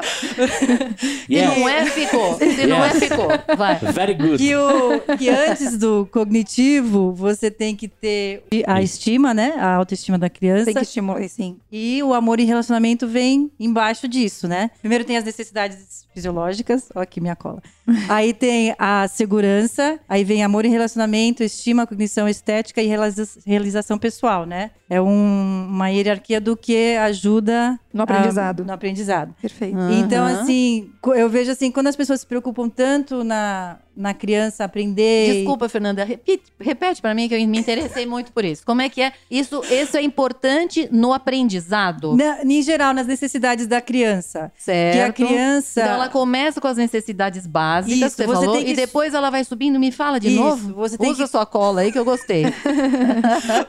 Se Yes. não é, ficou. Se não é, Yes. ficou. Vai. Very good. Que, o, que antes do cognitivo, você tem que ter a estima, né? A autoestima da criança. Tem que estimular, sim. E o amor e relacionamento vem embaixo disso, né? Primeiro tem as necessidades fisiológicas, ó aqui minha cola. Aí tem a segurança, aí vem amor e relacionamento, estima, cognição estética e realiza- realização pessoal, né? É um- uma hierarquia do que ajuda No a- aprendizado. no aprendizado. Perfeito. Então, Aham. assim, eu vejo assim, quando as pessoas se preocupam tanto na, na criança aprender. Desculpa, Fernanda. Repete, repete para mim que eu me interessei muito por isso. Como é que é? Isso, isso é importante no aprendizado, Na, em geral, nas necessidades da criança. certo? Que a criança. Então ela começa com as necessidades básicas, Isso, você, você falou, tem que- e depois ela vai subindo. Me fala de Isso, novo. você tem Usa que- sua cola aí que eu gostei.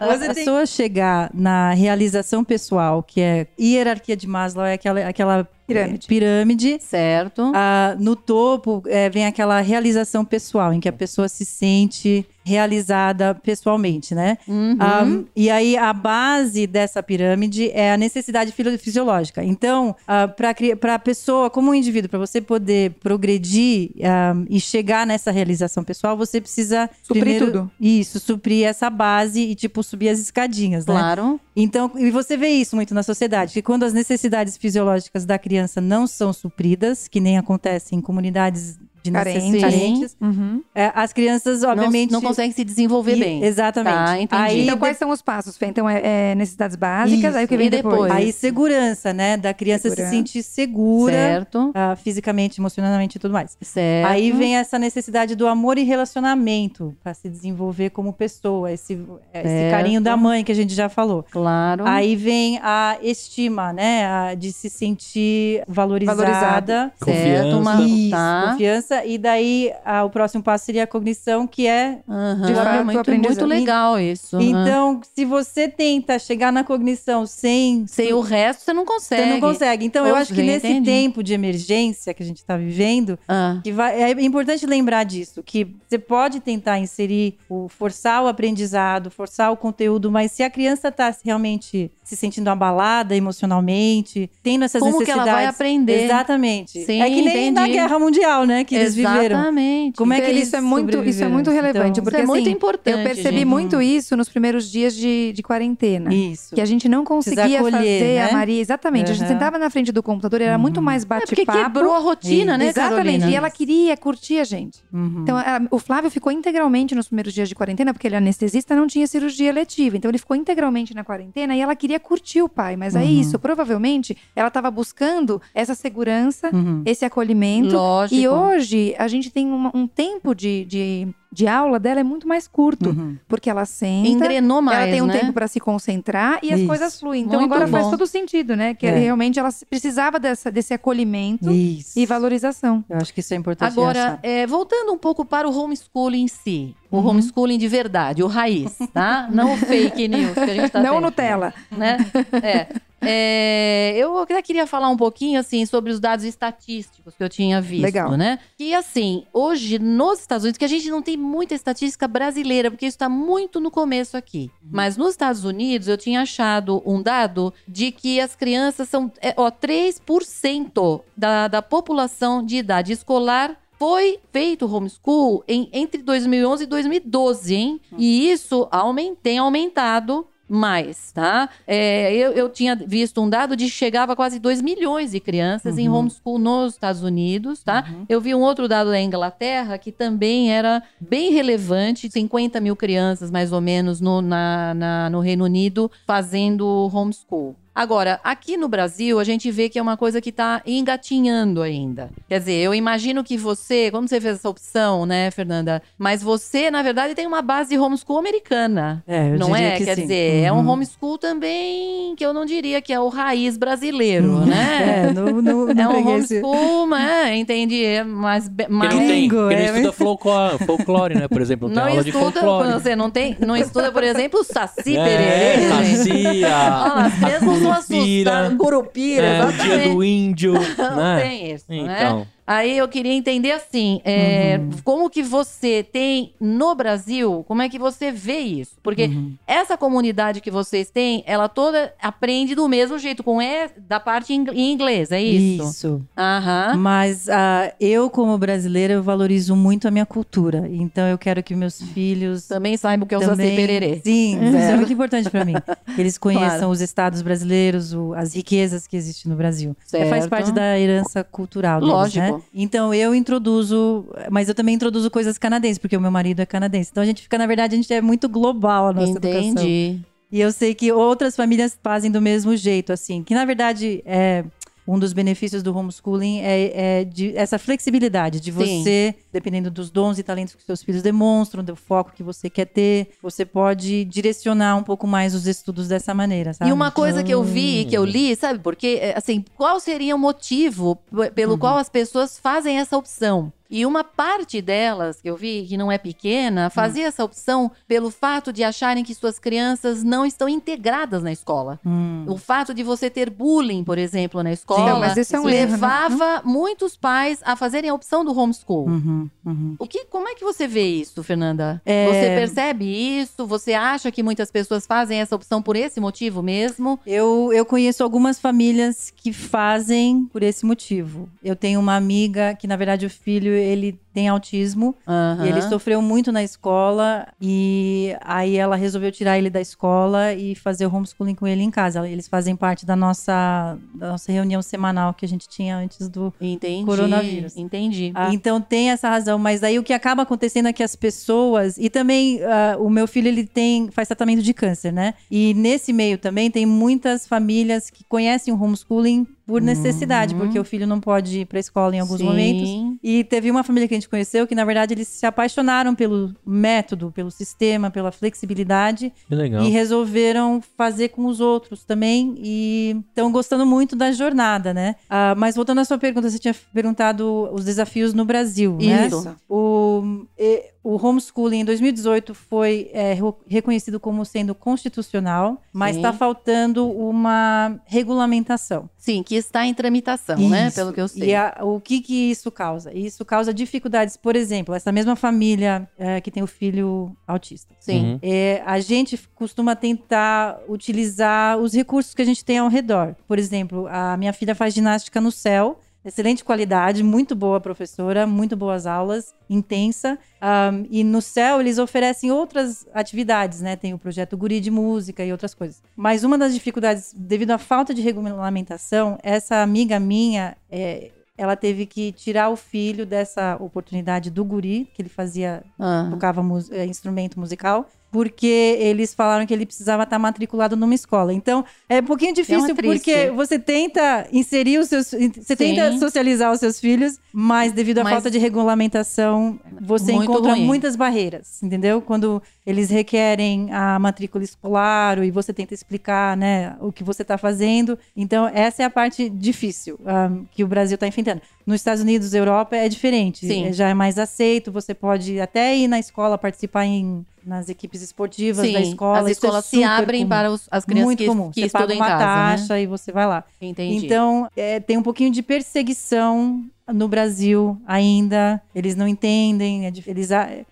Você a pessoa chegar na realização pessoal, que é hierarquia de Maslow, é aquela, aquela Pirâmide. pirâmide. certo? Ah, no topo é, vem aquela realização pessoal, em que a pessoa se sente realizada pessoalmente, né? Uhum. Ah, e aí a base dessa pirâmide é a necessidade fisiológica. Então, para a pessoa, como um indivíduo, para você poder progredir ah, e chegar nessa realização pessoal, você precisa Suprir primeiro, tudo. Isso, suprir essa base e tipo subir as escadinhas, né? Claro. Então, e você vê isso muito na sociedade, que quando as necessidades fisiológicas da criança não são supridas, que nem acontece em comunidades de Carentes. carentes, Uhum. é, as crianças, Não, obviamente. não consegue se desenvolver E- bem. Exatamente. Tá, entendi. Aí, Então, de- quais são os passos, Fê? Então, é, é necessidades básicas, Isso. aí o que vem E depois? depois? aí segurança, né? Da criança Segurança. se sentir segura, Certo. ah, fisicamente, emocionalmente e tudo mais. Certo. Aí vem essa necessidade do amor e relacionamento para se desenvolver como pessoa, esse, esse carinho da mãe que a gente já falou. Claro. Aí vem a estima, né? A de se sentir valorizada. Valorizada. certo. Uma... Isso, Tá. confiança. E daí a- o próximo passo seria a cognição, que é. De fato, muito, legal isso. Então, se você tenta chegar na cognição sem. Sem o resto, você não consegue. Você não consegue. Então, eu acho que nesse entendi. tempo de emergência que a gente está vivendo, Ah, que vai- é importante lembrar disso, que você pode tentar inserir, o, forçar o aprendizado, forçar o conteúdo, mas se a criança está realmente se sentindo abalada emocionalmente, tendo essas Como que ela necessidades. vai aprender? Exatamente. Sim, é que nem na entendi. Guerra Mundial, né, que eles viveram. Exatamente. Como é que Fê, eles isso é muito, isso é muito relevante, Então, porque isso é muito assim, importante. eu percebi gente. muito isso nos primeiros dias de, de quarentena. Isso. Que a gente não conseguia acolher, fazer né? a Maria. Exatamente. A gente sentava na frente do computador e era muito mais É porque bate-papo. quebrou a rotina, né, Exatamente. Carolina? E ela queria curtir a gente. Uhum. Então, a- o Flávio ficou integralmente nos primeiros dias de quarentena, porque ele é anestesista, não tinha cirurgia letiva. Então, ele ficou integralmente na quarentena e ela queria curtir o pai. Mas é Uhum. isso, provavelmente, ela estava buscando essa segurança, Uhum. esse acolhimento. Lógico. E hoje, a gente tem uma- um tempo de, de, de aula dela é muito mais curto. Uhum. Porque ela senta, Engrenou mais, ela tem um né? tempo para se concentrar e as Isso. coisas fluem. Então, Muito agora faz bom. todo sentido, né? Que É. realmente ela precisava dessa, desse acolhimento Isso. e valorização. Eu acho que isso é importante. Agora, é, voltando um pouco para o homeschooling em si. O Uhum. homeschooling de verdade, o raiz, tá? Não o fake news que a gente tá não tendo, Nutella. né? É. É, eu até queria falar um pouquinho assim sobre os dados estatísticos que eu tinha visto, Legal. né? Que assim, hoje nos Estados Unidos, que a gente não tem muita estatística brasileira, porque isso está muito no começo aqui. Mas nos Estados Unidos eu tinha achado um dado de que as crianças são, é, ó, 3% da, da população de idade escolar foi feito homeschool em, entre 2011 e 2012, hein? E isso aumen- tem aumentado mais, tá? É, eu, eu tinha visto um dado de que chegava a quase 2 milhões de crianças em homeschool nos Estados Unidos, tá? Eu vi um outro dado da Inglaterra que também era bem relevante, 50 mil crianças mais ou menos no, na, na- no Reino Unido fazendo homeschool. Agora, aqui no Brasil, a gente vê que é uma coisa que está engatinhando ainda. Quer dizer, eu imagino que você, como você fez essa opção, né, Fernanda? Mas você, na verdade, tem uma base de homeschool americana. É, eu não diria é? que Quer sim. dizer, é um Uhum. homeschool também que eu não diria que é o raiz brasileiro, né? É, não, não, É um homeschool, né? Entendi. É mais, Que mais não tem, que não é, estuda mas- folclore, folclore, né? Por exemplo, não, aula de estuda, folclore. você não tem, não estuda, por exemplo, o Saci É, Pererê. Saci, a, Olha as não Curupira, assustar. Curupira, é, o dia do índio, Não né? tem isso, né? Aí eu queria entender assim, é, Uhum. como que você tem no Brasil, como é que você vê isso? Porque Uhum. essa comunidade que vocês têm, ela toda aprende do mesmo jeito, com e da parte em inglês, é isso? Isso. Aham. Mas ah, eu, como brasileira, eu valorizo muito a minha cultura. Então eu quero que meus filhos Também saibam que é Saci também... Pererê. Sim, isso é Certo. muito importante para mim. Que eles conheçam Claro. os estados brasileiros, o- as riquezas que existem no Brasil. É, faz Certo. parte da herança cultural deles, Lógico. né? Então eu introduzo, mas eu também introduzo coisas canadenses, porque o meu marido é canadense. Então a gente fica, na verdade, a gente é muito global a nossa educação. Entendi. E eu sei que outras famílias fazem do mesmo jeito, assim. Que na verdade é um dos benefícios do homeschooling é, é de essa flexibilidade de Sim. você, dependendo dos dons e talentos que seus filhos demonstram, do foco que você quer ter, você pode direcionar um pouco mais os estudos dessa maneira, sabe? E uma coisa que eu vi, que eu li, sabe? Porque, é, assim, qual seria o motivo pelo qual as pessoas fazem essa opção? E uma parte delas, que eu vi, que não é pequena, fazia essa opção pelo fato de acharem que suas crianças não estão integradas na escola. Hum. O fato de você ter bullying, por exemplo, na escola, Sim, é um erro, né? levava muitos pais a fazerem a opção do homeschool. Uhum, uhum. O que, como é que você vê isso, Fernanda? É- Você percebe isso? Você acha que muitas pessoas fazem essa opção por esse motivo mesmo? Eu, eu conheço algumas famílias que fazem por esse motivo. Eu tenho uma amiga que, na verdade, o filho ele tem autismo Aham. e ele sofreu muito na escola e aí ela resolveu tirar ele da escola e fazer o homeschooling com ele em casa. Eles fazem parte da nossa, da nossa reunião semanal que a gente tinha antes do Entendi. Coronavírus. Entendi. Então tem essa razão, mas aí o que acaba acontecendo é que as pessoas e também ah, o meu filho ele tem faz tratamento de câncer, né? E nesse meio também tem muitas famílias que conhecem o homeschooling por necessidade, porque o filho não pode ir para a escola em alguns Sim. momentos. E teve uma família que a gente conheceu que na verdade eles se apaixonaram pelo método, pelo sistema, pela flexibilidade que legal. e resolveram fazer com os outros também e estão gostando muito da jornada, né? Ah, mas voltando à sua pergunta, você tinha perguntado os desafios no Brasil, né? Isso. O, e- o homeschooling em 2018 foi é, reconhecido como sendo constitucional, mas está faltando uma regulamentação. Sim, que está em tramitação, né? Isso. Pelo que eu sei. E a- o que que isso causa? Isso causa dificuldades. Por exemplo, essa mesma família é, que tem o filho autista. Sim. Uhum. É, a gente costuma tentar utilizar os recursos que a gente tem ao redor. Por exemplo, a minha filha faz ginástica no céu. Excelente qualidade, muito boa professora, muito boas aulas, intensa. Ahm, e no céu eles oferecem outras atividades, né? Tem o projeto Guri de Música e outras coisas. Mas uma das dificuldades, devido à falta de regulamentação, essa amiga minha, é, ela teve que tirar o filho dessa oportunidade do Guri, que ele fazia Ah. tocava mus- eh, instrumento musical, porque eles falaram que ele precisava estar matriculado numa escola. Então, é um pouquinho difícil triste. porque você tenta inserir os seus, você tenta Sim. socializar os seus filhos, mas devido à Mas- falta de regulamentação, você encontra ruim. muitas barreiras, entendeu? Quando eles requerem a matrícula escolar e você tenta explicar, né, o que você está fazendo. Então, essa é a parte difícil ah, que o Brasil está enfrentando. Nos Estados Unidos, Europa é diferente. Sim. É- já é mais aceito, você pode até ir na escola participar em, nas equipes esportivas Sim, da escola. as é escolas se super abrem comum. para os- as crianças Muito que, comum. que você estudam paga em uma casa, taxa né? e você vai lá. Entendi. Então, é, tem um pouquinho de perseguição no Brasil ainda. Eles não entendem, é eles é,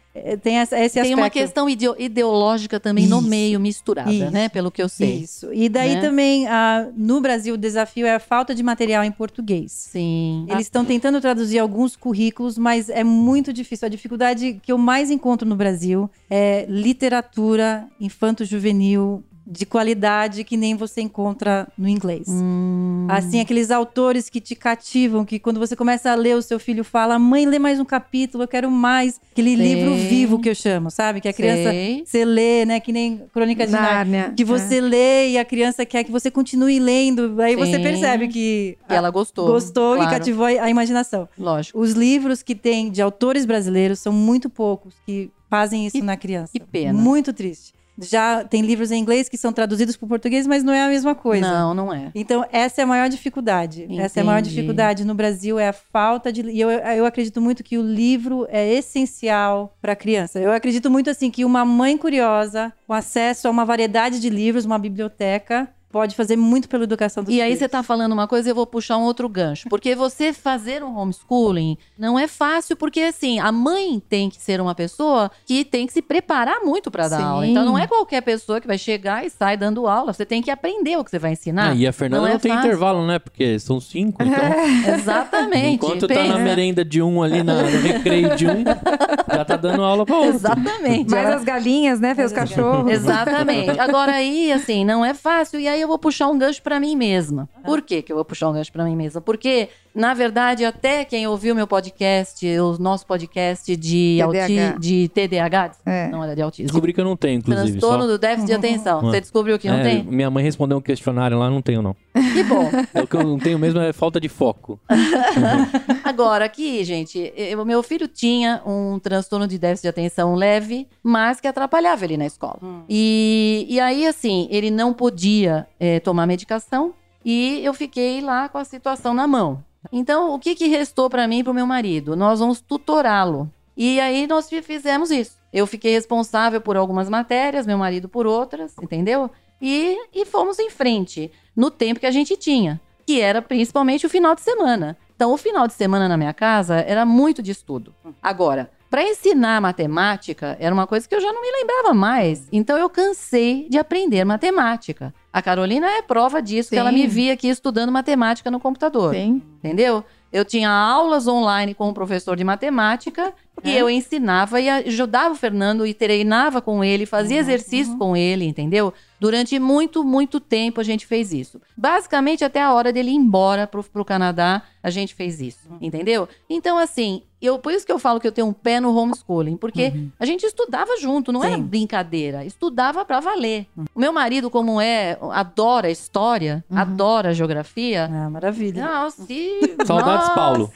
tem essa, esse Tem aspecto. uma questão ideo- ideológica também no Isso. meio misturada, Isso. né? Pelo que eu sei. Isso. E daí Né? também, ah, no Brasil, o desafio é a falta de material em português. Sim. Eles estão tentando traduzir alguns currículos, mas é muito difícil. A dificuldade que eu mais encontro no Brasil é literatura infanto-juvenil de qualidade que nem você encontra no inglês. Hum. Assim, aqueles autores que te cativam, que quando você começa a ler, o seu filho fala: mãe, lê mais um capítulo, eu quero mais. Aquele Sei. livro vivo que eu chamo, sabe? Que a criança, Sei. você lê, né? Que nem Crônica de Nárnia. Que você lê e a criança quer que você continue lendo. Aí você Sim. percebe que E ela gostou. gostou claro. e cativou a imaginação. Lógico. Os livros que tem de autores brasileiros são muito poucos que fazem isso Que- na criança. que pena. Muito triste. Já tem livros em inglês que são traduzidos para o português, mas não é a mesma coisa. Não, não é. Então, essa é a maior dificuldade. Essa é a maior Entendi. dificuldade no Brasil, é a falta de. E eu, eu acredito muito que o livro é essencial para a criança. Eu acredito muito assim que uma mãe curiosa, com acesso a uma variedade de livros, uma biblioteca, pode fazer muito pela educação dos E aí filhos. você tá falando uma coisa, eu vou puxar um outro gancho. Porque você fazer um homeschooling não é fácil, porque assim, a mãe tem que ser uma pessoa que tem que se preparar muito para dar Sim. aula. Então não é qualquer pessoa que vai chegar e sai dando aula. Você tem que aprender o que você vai ensinar. Ah, e a Fernanda não não, é tem fácil. intervalo, né? Porque são cinco, então... Exatamente. Enquanto tá na pensa. merenda de um ali, na- no recreio de um, já tá dando aula pra outro. Exatamente. Mais as galinhas, né? Fez os cachorros. Exatamente. Agora aí, assim, não é fácil. E aí eu vou puxar um gancho pra mim mesma. Por que que eu vou puxar um gancho pra mim mesma? Porque, na verdade, até quem ouviu meu podcast, o nosso podcast de, TDAH. auti de TDAH, É. não era de autismo. Descobri que eu não tenho, inclusive. Transtorno só. do déficit de atenção. Você descobriu que não É, tem? Minha mãe respondeu um questionário lá, não tenho, não. Que bom. É, O que eu não tenho mesmo é falta de foco. Agora, aqui, gente, o meu filho tinha um transtorno de déficit de atenção leve, mas que atrapalhava ele na escola. E, e aí, assim, ele não podia eh, tomar medicação e eu fiquei lá com a situação na mão. Então, o que, que restou para mim e para o meu marido? Nós vamos tutorá-lo. E aí nós fi- fizemos isso. Eu fiquei responsável por algumas matérias, meu marido por outras, entendeu? E, e fomos em frente no tempo que a gente tinha, que era principalmente o final de semana. Então, o final de semana na minha casa era muito de estudo. Agora, para ensinar matemática, era uma coisa que eu já não me lembrava mais. Então, eu cansei de aprender matemática. A Carolina é prova disso, que Sim. ela me via aqui estudando matemática no computador. Sim. Entendeu? Eu tinha aulas online com o professor de matemática e É? eu ensinava e ajudava o Fernando e treinava com ele, fazia Uhum, exercício com ele, entendeu? Durante muito, muito tempo a gente fez isso. Basicamente, até a hora dele ir embora pro, pro Canadá, a gente fez isso, Uhum. entendeu? Então, assim, eu, por isso que eu falo que eu tenho um pé no homeschooling, porque a gente estudava junto, não era Uhum. Sim. Uhum. brincadeira, estudava pra valer. O meu marido, como é, adora história, adora geografia, Ah, maravilha. nossa, e- Saudades, nossa, Paulo.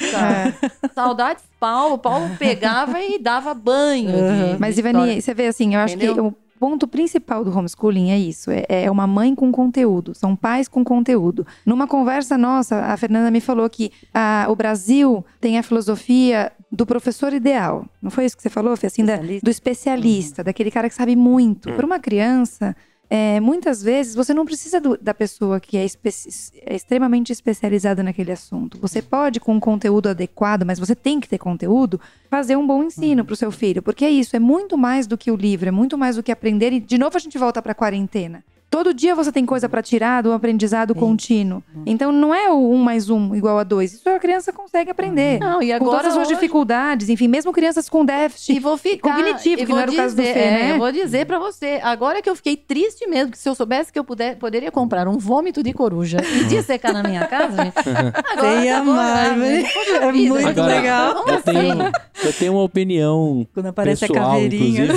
Saudades, Paulo. Paulo pegava e dava banho. de- Mas, Ivani, você vê assim, eu acho que Entendeu? o ponto principal do homeschooling é isso: é, é uma mãe com conteúdo, são pais com conteúdo. Numa conversa nossa, a Fernanda me falou que ah, o Brasil tem a filosofia do professor ideal. Não foi isso que você falou, Fê? Assim, da- do especialista, daquele cara que sabe muito. Para uma criança. É, muitas vezes você não precisa do- da pessoa que é, espe- é extremamente especializada naquele assunto. Você pode, com um conteúdo adequado, mas você tem que ter conteúdo, fazer um bom ensino para o seu filho. Porque é isso, é muito mais do que o livro, é muito mais do que aprender. E de novo a gente volta para a quarentena. Todo dia você tem coisa para tirar do aprendizado contínuo. Então não é o um mais um igual a dois. Isso a criança consegue aprender. Não, e com agora todas as suas hoje- dificuldades, enfim, mesmo crianças com E déficit. vou ficar. cognitivo, e que não era o caso do dizer- Fê, é, né? Eu vou dizer pra você. Agora que eu fiquei triste mesmo, que se eu soubesse que eu puder, poderia comprar um vômito de coruja e dissecar na minha casa, gente. Agora acabou, amar, né, velho. É muito Agora, legal. Eu tenho, assim? eu tenho uma opinião Quando aparece pessoal, a caveirinha.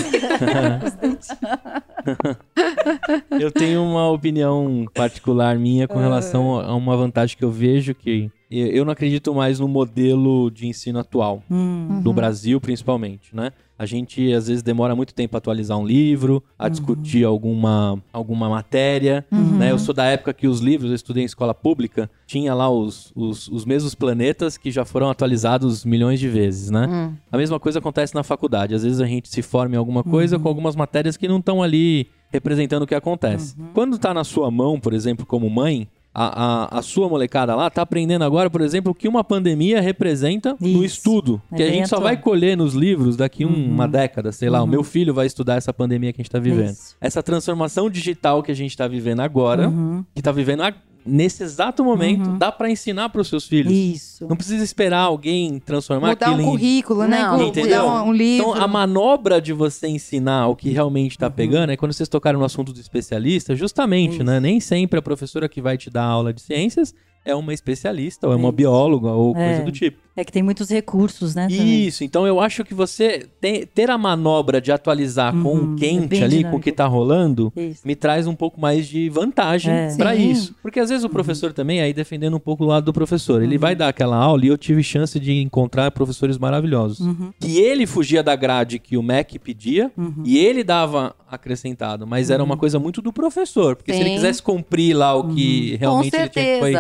eu tenho uma opinião particular minha com relação a uma vantagem que eu vejo que eu não acredito mais no modelo de ensino atual, Hum. no Brasil principalmente, né? A gente às vezes demora muito tempo a atualizar um livro, a discutir alguma, alguma matéria, né? Eu sou da época que os livros, eu estudei em escola pública, tinha lá os, os, os mesmos planetas que já foram atualizados milhões de vezes, né? Hum. A mesma coisa acontece na faculdade. Às vezes a gente se forma em alguma coisa com algumas matérias que não estão ali representando o que acontece. Quando tá na sua mão, por exemplo, como mãe, a, a, a sua molecada lá tá aprendendo agora, por exemplo, o que uma pandemia representa no Isso. estudo. É que a gente só vai colher nos livros daqui um- uma década, sei lá. O meu filho vai estudar essa pandemia que a gente tá vivendo. Isso. Essa transformação digital que a gente tá vivendo agora, que tá vivendo a- nesse exato momento, Uhum. dá pra ensinar pros seus filhos. Isso. Não precisa esperar alguém transformar Mudar aquilo um em currículo, né? Não, entendeu? Mudar um, um livro. Então, a manobra de você ensinar o que realmente Uhum. tá pegando é quando vocês tocaram no assunto do especialista, justamente, Isso. né? Nem sempre a professora que vai te dar aula de ciências é uma especialista, ou é uma bióloga, ou coisa É. do tipo. É que tem muitos recursos, né? também. Isso, então eu acho que você tem- ter a manobra de atualizar com Uhum, o é quente bem ali, com o dinâmico. que tá rolando, Isso. me traz um pouco mais de vantagem É. pra Sim. isso. Porque às vezes o professor também, aí defendendo um pouco o lado do professor, Uhum. ele vai dar aquela aula e eu tive chance de encontrar professores maravilhosos. Uhum. Que ele fugia da grade que o MEC pedia Uhum. e ele dava acrescentado, mas era uma coisa muito do professor. Porque se ele Sim. quisesse cumprir lá o que Uhum. realmente Com ele tinha que foi.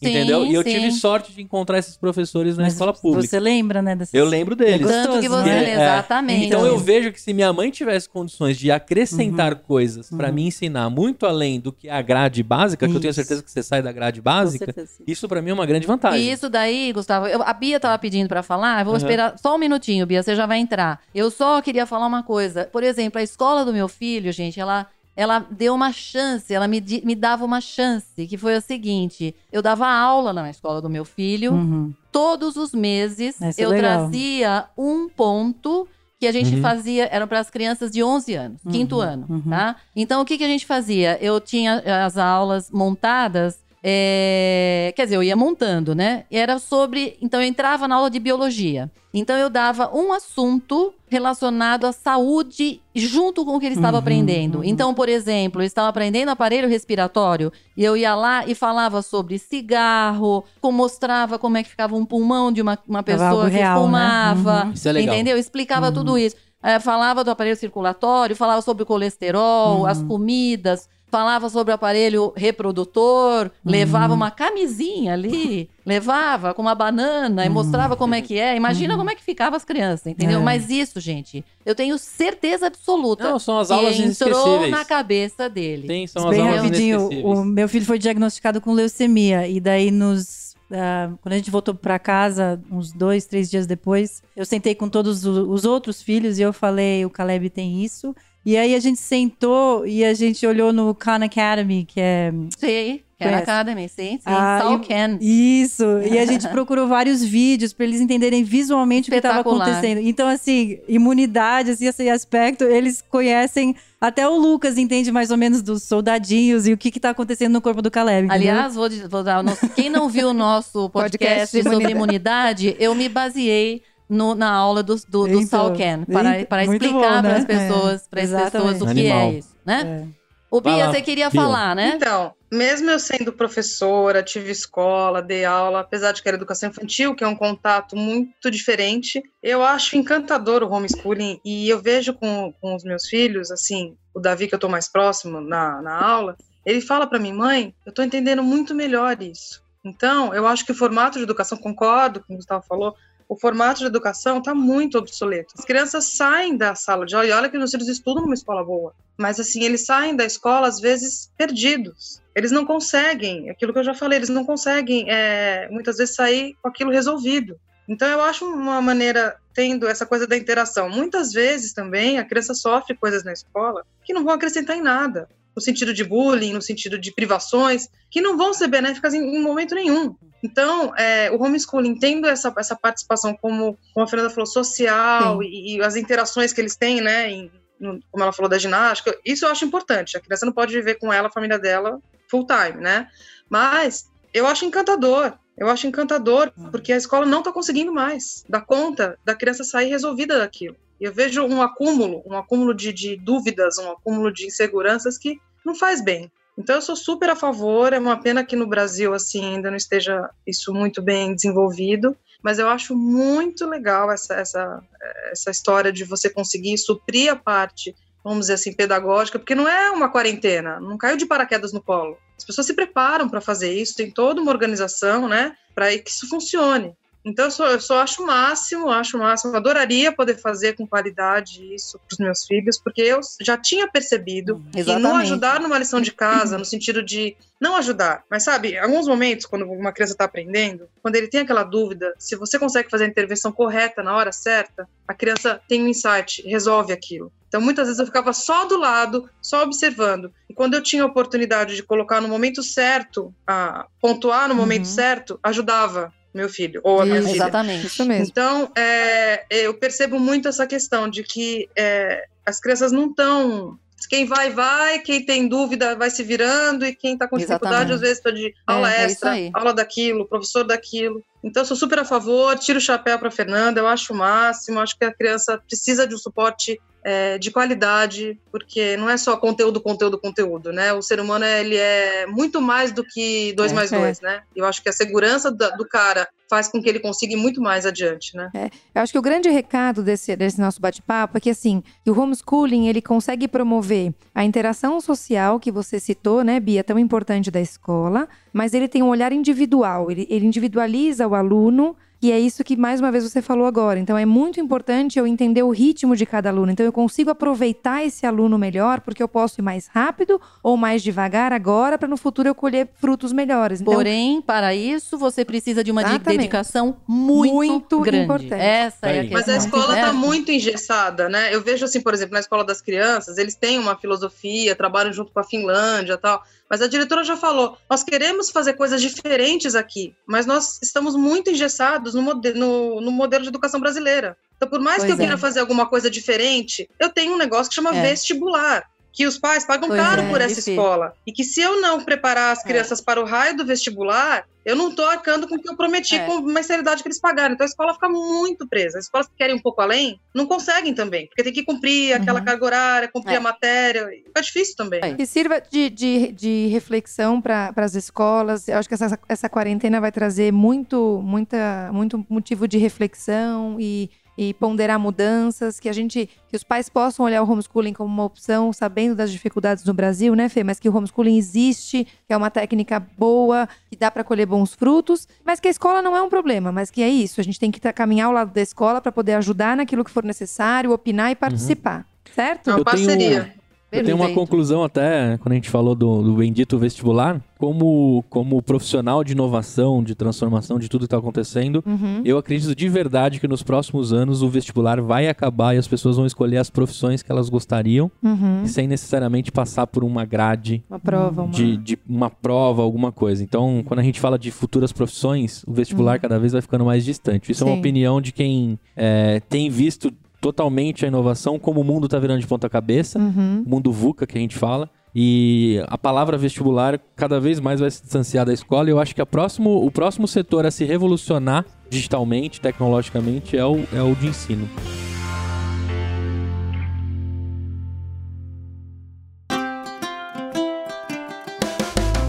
Certeza. Entendeu? Sim, e eu sim. tive sorte de encontrar esses professores na Mas escola pública. Você lembra, né? Desses... Eu lembro deles. É Tanto que gostoso, você, né? É. exatamente. Então eu vejo que se minha mãe tivesse condições de acrescentar Uhum. coisas pra me ensinar muito além do que a grade básica, que eu tenho Isso. certeza que você sai da grade Com básica, certeza, sim. isso pra mim é uma grande vantagem. E isso daí, Gustavo, eu- a Bia tava pedindo pra falar, eu vou Aham. esperar só um minutinho, Bia, você já vai entrar. Eu só queria falar uma coisa. Por exemplo, a escola do meu filho, gente, ela ela deu uma chance, ela me, me dava uma chance, que foi a seguinte: eu dava aula na escola do meu filho, Uhum. todos os meses Isso é eu legal. trazia um ponto que a gente Uhum. fazia, eram para as crianças de 11 anos, Uhum, quinto ano, uhum. tá? Então, o que, que a gente fazia? Eu tinha as aulas montadas, é, quer dizer, eu ia montando, né? E era sobre, então eu entrava na aula de biologia. Então eu dava um assunto relacionado à saúde junto com o que ele estava Uhum, aprendendo. uhum. Então, por exemplo, eu estava aprendendo aparelho respiratório e eu ia lá e falava sobre cigarro, mostrava como é que ficava um pulmão de uma, uma pessoa que real, né? fumava. Uhum. Isso é legal. Entendeu? Explicava Uhum. tudo isso. É, falava do aparelho circulatório, falava sobre o colesterol, Uhum. as comidas, falava sobre o aparelho reprodutor, Uhum. levava uma camisinha ali, levava com uma banana e Uhum. mostrava como é que é. Imagina como é que ficava as crianças, entendeu? É. Mas isso, gente, eu tenho certeza absoluta Não, são as que aulas entrou inesquecíveis. na cabeça dele. Sim, são as Bem aulas rapidinho, o meu filho foi diagnosticado com leucemia e daí nos ah, quando a gente voltou pra casa uns dois, três dias depois, eu sentei com todos os outros filhos e eu falei o Caleb tem isso e aí a gente sentou e a gente olhou no Khan Academy que é Sim, Conhece? Academy, sim, sim. Ah, Sal e- Ken. Isso, e a gente procurou vários vídeos para eles entenderem visualmente o que estava acontecendo. Então, assim, imunidade, assim, esse aspecto, eles conhecem. Até o Lucas entende mais ou menos dos soldadinhos e o que está acontecendo no corpo do Caleb. Aliás, vou, vou dar. o nosso- Quem não viu o nosso podcast, Podcast sobre imunidade, eu me baseei no- na aula do, do, do Então, Salken para, para explicar bom, né? para as pessoas, para as pessoas o que Animal. é isso, né? É. O Bia, lá, você queria Bia. falar, né? Então, mesmo eu sendo professora, tive escola, dei aula, apesar de que era educação infantil, que é um contato muito diferente, eu acho encantador o homeschooling e eu vejo com, com os meus filhos, assim, o Davi, que eu tô mais próximo na, na aula, ele fala para mim, mãe, eu tô entendendo muito melhor isso. Então, eu acho que o formato de educação, concordo com o que o Gustavo falou, o formato de educação está muito obsoleto. As crianças saem da sala de aula, e olha que meus filhos estudam numa escola boa, mas assim, eles saem da escola às vezes perdidos. Eles não conseguem, aquilo que eu já falei, eles não conseguem é, muitas vezes sair com aquilo resolvido. Então eu acho uma maneira, tendo essa coisa da interação, muitas vezes também a criança sofre coisas na escola que não vão acrescentar em nada. No sentido de bullying, no sentido de privações, que não vão ser benéficas em, em momento nenhum. Então, é, o homeschooling, tendo essa, essa participação, como, como a Fernanda falou, social e, e as interações que eles têm, né, em, no- como ela falou da ginástica, isso eu acho importante. A criança não pode viver com ela, a família dela, full time, né? Mas eu acho encantador. Eu acho encantador, porque a escola não está conseguindo mais dar conta da criança sair resolvida daquilo. Eu vejo um acúmulo, um acúmulo de, de dúvidas, um acúmulo de inseguranças que não faz bem. Então eu sou super a favor, é uma pena que no Brasil assim ainda não esteja isso muito bem desenvolvido, mas eu acho muito legal essa, essa, essa história de você conseguir suprir a parte, vamos dizer assim, pedagógica, porque não é uma quarentena, não caiu de paraquedas no colo. As pessoas se preparam para fazer isso, tem toda uma organização, né, para que isso funcione. Então eu só, eu só acho o máximo, acho o máximo. Eu adoraria poder fazer com qualidade isso para os meus filhos, porque eu já tinha percebido que não Exatamente. ajudar numa lição de casa, no sentido de não ajudar, mas sabe, alguns momentos, quando uma criança está aprendendo, quando ele tem aquela dúvida, se você consegue fazer a intervenção correta na hora certa, a criança tem um insight, resolve aquilo. Então, muitas vezes eu ficava só do lado, só observando. E quando eu tinha a oportunidade de colocar no momento certo, a pontuar no momento Uhum. certo, ajudava meu filho ou a minha filha. Exatamente. Isso mesmo. Então, é, eu percebo muito essa questão de que é, as crianças não estão. Quem vai, vai, quem tem dúvida vai se virando, e quem está com dificuldade, Exatamente. às vezes, está de aula é isso extra, aula daquilo, professor daquilo. Então, sou super a favor, tiro o chapéu para Fernanda, eu acho o máximo, acho que a criança precisa de um suporte é, de qualidade, porque não é só conteúdo, conteúdo, conteúdo, né? O ser humano, ele é muito mais do que dois É, mais é. dois, né? Eu acho que a segurança da- do cara faz com que ele consiga ir muito mais adiante, né? Eu acho que o grande recado desse, desse nosso bate-papo é que, assim, que o homeschooling, ele consegue promover a interação social que você citou, né, Bia, tão importante da escola, mas ele tem um olhar individual, ele, ele individualiza o aluno, e é isso que, mais uma vez, você falou agora. Então, é muito importante eu entender o ritmo de cada aluno. Então, eu consigo aproveitar esse aluno melhor, porque eu posso ir mais rápido ou mais devagar agora, para no futuro eu colher frutos melhores. Então, Porém, para isso, você precisa de uma Exatamente. dedicação muito, Muito grande. importante. Essa é a questão. Mas a escola É. está muito engessada, né? Eu vejo assim, por exemplo, na escola das crianças, eles têm uma filosofia, trabalham junto com a Finlândia e tal. Mas a diretora já falou: nós queremos fazer coisas diferentes aqui, mas nós estamos muito engessados no, mode no, no modelo de educação brasileira. Então, por mais que Pois eu queira é. fazer alguma coisa diferente, eu tenho um negócio que chama É. vestibular. Que os pais pagam Pois caro é, por essa difícil. escola. E que se eu não preparar as É. crianças para o raio do vestibular, eu não estou arcando com o que eu prometi É. com a mensalidade que eles pagaram. Então a escola fica muito presa. As escolas que querem um pouco além não conseguem também, porque tem que cumprir aquela Uhum. carga horária, cumprir É. a matéria. Fica difícil também. É. Que sirva de, de, de reflexão para as escolas. Eu acho que essa, essa quarentena vai trazer muito, muita, muito motivo de reflexão e, e ponderar mudanças, que a gente, que os pais possam olhar o homeschooling como uma opção, sabendo das dificuldades no Brasil, né, Fê? Mas que o homeschooling existe, que é uma técnica boa, que dá para colher bons frutos, mas que a escola não é um problema, mas que é isso. A gente tem que tá- caminhar ao lado da escola para poder ajudar naquilo que for necessário, opinar e participar. Certo? É uma Eu tenho- parceria. Eu tenho uma conclusão até, quando a gente falou do, do bendito vestibular, como, como profissional de inovação, de transformação de tudo que está acontecendo, Uhum. eu acredito de verdade que nos próximos anos o vestibular vai acabar e as pessoas vão escolher as profissões que elas gostariam, Uhum. sem necessariamente passar por uma grade Uma prova, uma... de, de uma prova, alguma coisa. Então, quando a gente fala de futuras profissões, o vestibular cada vez vai ficando mais distante. Isso é uma Sim. opinião de quem é, tem visto totalmente a inovação, como o mundo está virando de ponta cabeça Uhum. o mundo VUCA que a gente fala. E a palavra vestibular cada vez mais vai se distanciar da escola. E eu acho que a próximo, o próximo setor a se revolucionar digitalmente, tecnologicamente, é o, é o de ensino.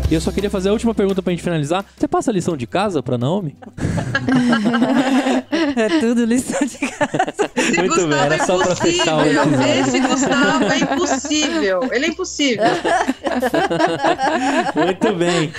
E eu só queria fazer a última pergunta pra gente finalizar. Você passa a lição de casa pra Naomi? É tudo lição de casa. Esse Muito bem, Gustavo era é só pra fechar o episódio. Esse Gustavo é impossível. Ele é impossível. Muito bem.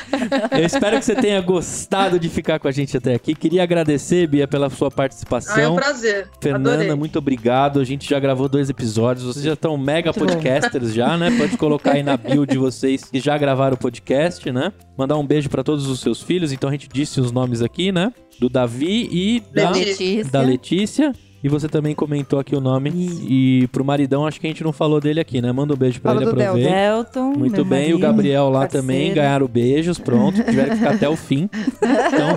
Eu espero que você tenha gostado de ficar com a gente até aqui. Queria agradecer, Bia, pela sua Ah, é um participação. prazer. Fernanda, Adorei. muito obrigado. A gente já gravou dois episódios. Vocês já estão mega podcasters já, né? Pode colocar aí na bio de vocês que já gravaram o podcast, né? Mandar um beijo pra todos os seus filhos. Então a gente disse os nomes aqui, né? Do Davi e da Letícia. da Letícia. E você também comentou aqui o nome. E pro maridão, acho que a gente não falou dele aqui, né? Manda um beijo pra Fala ele, aproveita. Delton. Muito bem, e o marido, Gabriel lá parceiro. também ganharam beijos, pronto. Tiveram que ficar até o fim. Então,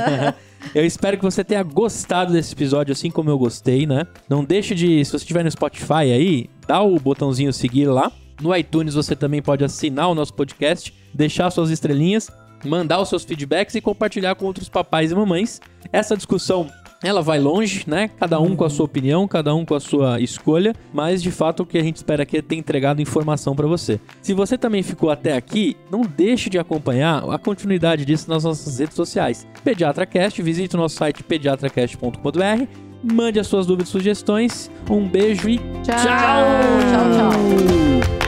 eu espero que você tenha gostado desse episódio assim como eu gostei, né? Não deixe de, se você estiver no Spotify aí, dá o botãozinho seguir lá. No iTunes você também pode assinar o nosso podcast, deixar suas estrelinhas, mandar os seus feedbacks e compartilhar com outros papais e mamães. Essa discussão ela vai longe, né? Cada um com a sua opinião, cada um com a sua escolha, mas de fato o que a gente espera aqui é ter entregado informação pra você. Se você também ficou até aqui, não deixe de acompanhar a continuidade disso nas nossas redes sociais. PediatraCast, visite o nosso site pediatracast.com.br, mande as suas dúvidas e sugestões. Um beijo e Tchau. Tchau, tchau.